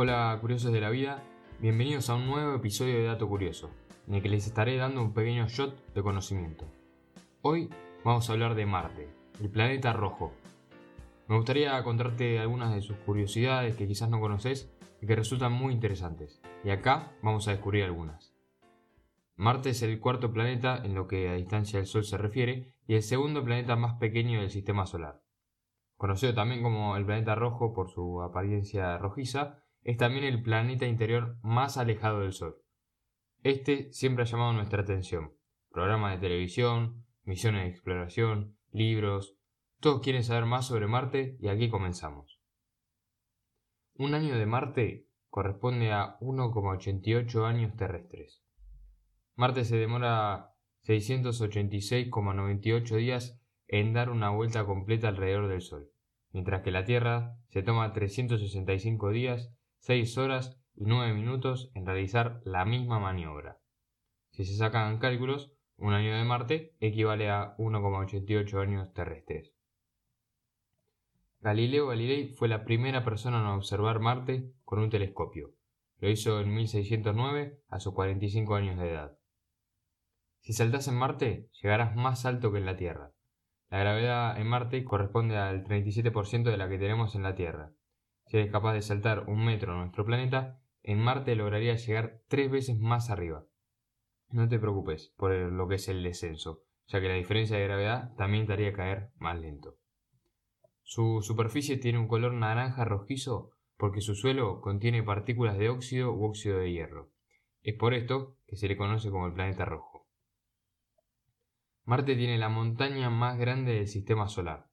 Hola curiosos de la vida, bienvenidos a un nuevo episodio de Dato Curioso, en el que les estaré dando un pequeño shot de conocimiento. Hoy vamos a hablar de Marte, el planeta rojo. Me gustaría contarte algunas de sus curiosidades que quizás no conoces y que resultan muy interesantes, y acá vamos a descubrir algunas. Marte es el cuarto planeta en lo que a distancia del Sol se refiere y el segundo planeta más pequeño del sistema solar. Conocido también como el planeta rojo por su apariencia rojiza, es también el planeta interior más alejado del Sol. Este siempre ha llamado nuestra atención. Programas de televisión, misiones de exploración, libros, todos quieren saber más sobre Marte y aquí comenzamos. Un año de Marte corresponde a 1,88 años terrestres. Marte se demora 686,98 días en dar una vuelta completa alrededor del Sol, mientras que la Tierra se toma 365 días, 6 horas y 9 minutos en realizar la misma maniobra. Si se sacan cálculos, un año de Marte equivale a 1,88 años terrestres. Galileo Galilei fue la primera persona en observar Marte con un telescopio. Lo hizo en 1609 a sus 45 años de edad. Si saltas en Marte, llegarás más alto que en la Tierra. La gravedad en Marte corresponde al 37% de la que tenemos en la Tierra. Si eres capaz de saltar un metro en nuestro planeta, en Marte lograrías llegar tres veces más arriba. No te preocupes por lo que es el descenso, ya que la diferencia de gravedad también te haría caer más lento. Su superficie tiene un color naranja rojizo porque su suelo contiene partículas de óxido u óxido de hierro. Es por esto que se le conoce como el planeta rojo. Marte tiene la montaña más grande del sistema solar.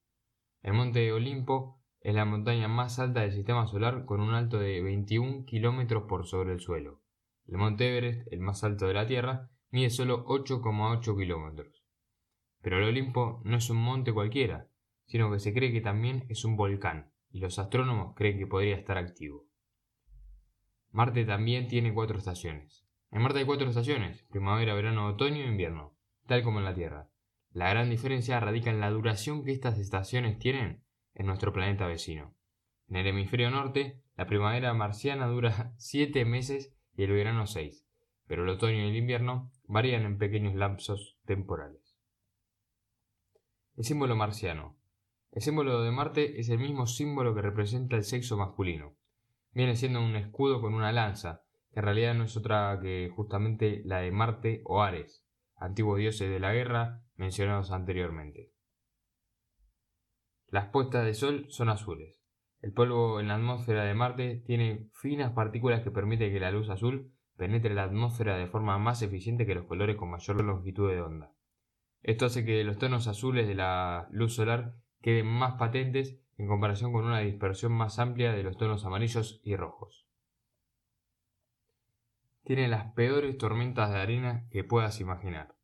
El monte Olimpo es la montaña más alta del sistema solar con un alto de 21 kilómetros por sobre el suelo. El monte Everest, el más alto de la Tierra, mide solo 8,8 kilómetros. Pero el Olimpo no es un monte cualquiera, sino que se cree que también es un volcán, y los astrónomos creen que podría estar activo. Marte también tiene cuatro estaciones. En Marte hay cuatro estaciones, primavera, verano, otoño e invierno tal como en la Tierra. La gran diferencia radica en la duración que estas estaciones tienen en nuestro planeta vecino. En el hemisferio norte, la primavera marciana dura 7 meses y el verano 6, pero el otoño y el invierno varían en pequeños lapsos temporales. El símbolo marciano. El símbolo de Marte es el mismo símbolo que representa el sexo masculino. Viene siendo un escudo con una lanza, que en realidad no es otra que justamente la de Marte o Ares, antiguos dioses de la guerra mencionados anteriormente. Las puestas de sol son azules. El polvo en la atmósfera de Marte tiene finas partículas que permiten que la luz azul penetre la atmósfera de forma más eficiente que los colores con mayor longitud de onda. Esto hace que los tonos azules de la luz solar queden más patentes en comparación con una dispersión más amplia de los tonos amarillos y rojos tiene las peores tormentas de arena que puedas imaginar.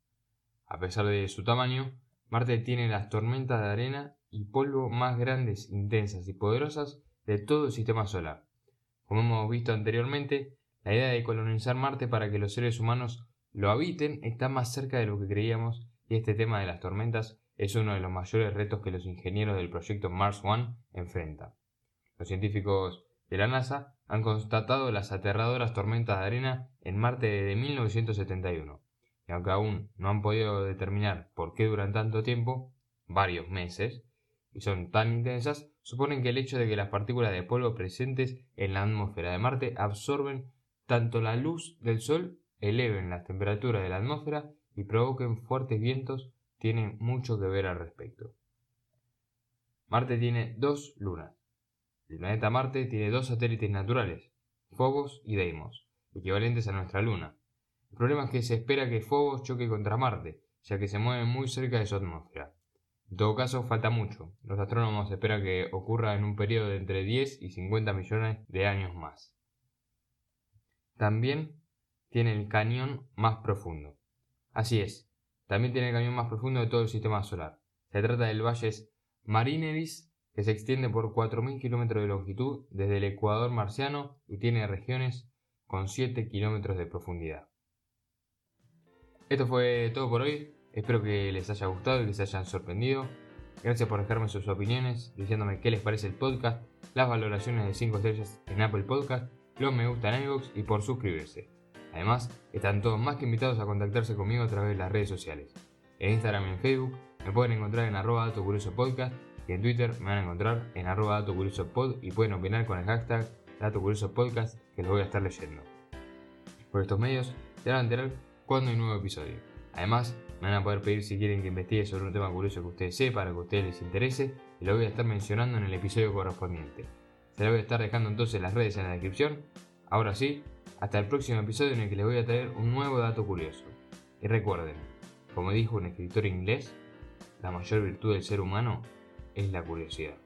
A pesar de su tamaño, Marte tiene las tormentas de arena y polvo más grandes, intensas y poderosas de todo el sistema solar. Como hemos visto anteriormente, la idea de colonizar Marte para que los seres humanos lo habiten está más cerca de lo que creíamos y este tema de las tormentas es uno de los mayores retos que los ingenieros del proyecto Mars One enfrentan. Los científicos de la NASA han constatado las aterradoras tormentas de arena en Marte desde 1971, y aunque aún no han podido determinar por qué duran tanto tiempo, varios meses, y son tan intensas, suponen que el hecho de que las partículas de polvo presentes en la atmósfera de Marte absorben tanto la luz del Sol, eleven las temperaturas de la atmósfera y provoquen fuertes vientos tiene mucho que ver al respecto. Marte tiene dos lunas, el planeta Marte tiene dos satélites naturales, Phobos y Deimos, equivalentes a nuestra Luna. El problema es que se espera que Phobos choque contra Marte, ya que se mueve muy cerca de su atmósfera. En todo caso, falta mucho. Los astrónomos esperan que ocurra en un periodo de entre 10 y 50 millones de años más. También tiene el cañón más profundo. Así es, también tiene el cañón más profundo de todo el sistema solar. Se trata del Valle Marineris que se extiende por 4.000 kilómetros de longitud desde el ecuador marciano y tiene regiones con 7 kilómetros de profundidad. Esto fue todo por hoy, espero que les haya gustado y que se hayan sorprendido. Gracias por dejarme sus opiniones, diciéndome qué les parece el podcast, las valoraciones de 5 estrellas en Apple Podcast los me gusta en iVoox y por suscribirse. Además, están todos más que invitados a contactarse conmigo a través de las redes sociales. En Instagram y en Facebook me pueden encontrar en arroba y en Twitter me van a encontrar en arroba y pueden opinar con el hashtag dato curioso podcast que los voy a estar leyendo. Por estos medios se van a enterar cuando hay nuevo episodio. Además, me van a poder pedir si quieren que investigue sobre un tema curioso que ustedes sepan o que a ustedes les interese y lo voy a estar mencionando en el episodio correspondiente. Se lo voy a estar dejando entonces las redes en la descripción. Ahora sí, hasta el próximo episodio en el que les voy a traer un nuevo dato curioso. Y recuerden, como dijo un escritor inglés, la mayor virtud del ser humano es la curiosidad.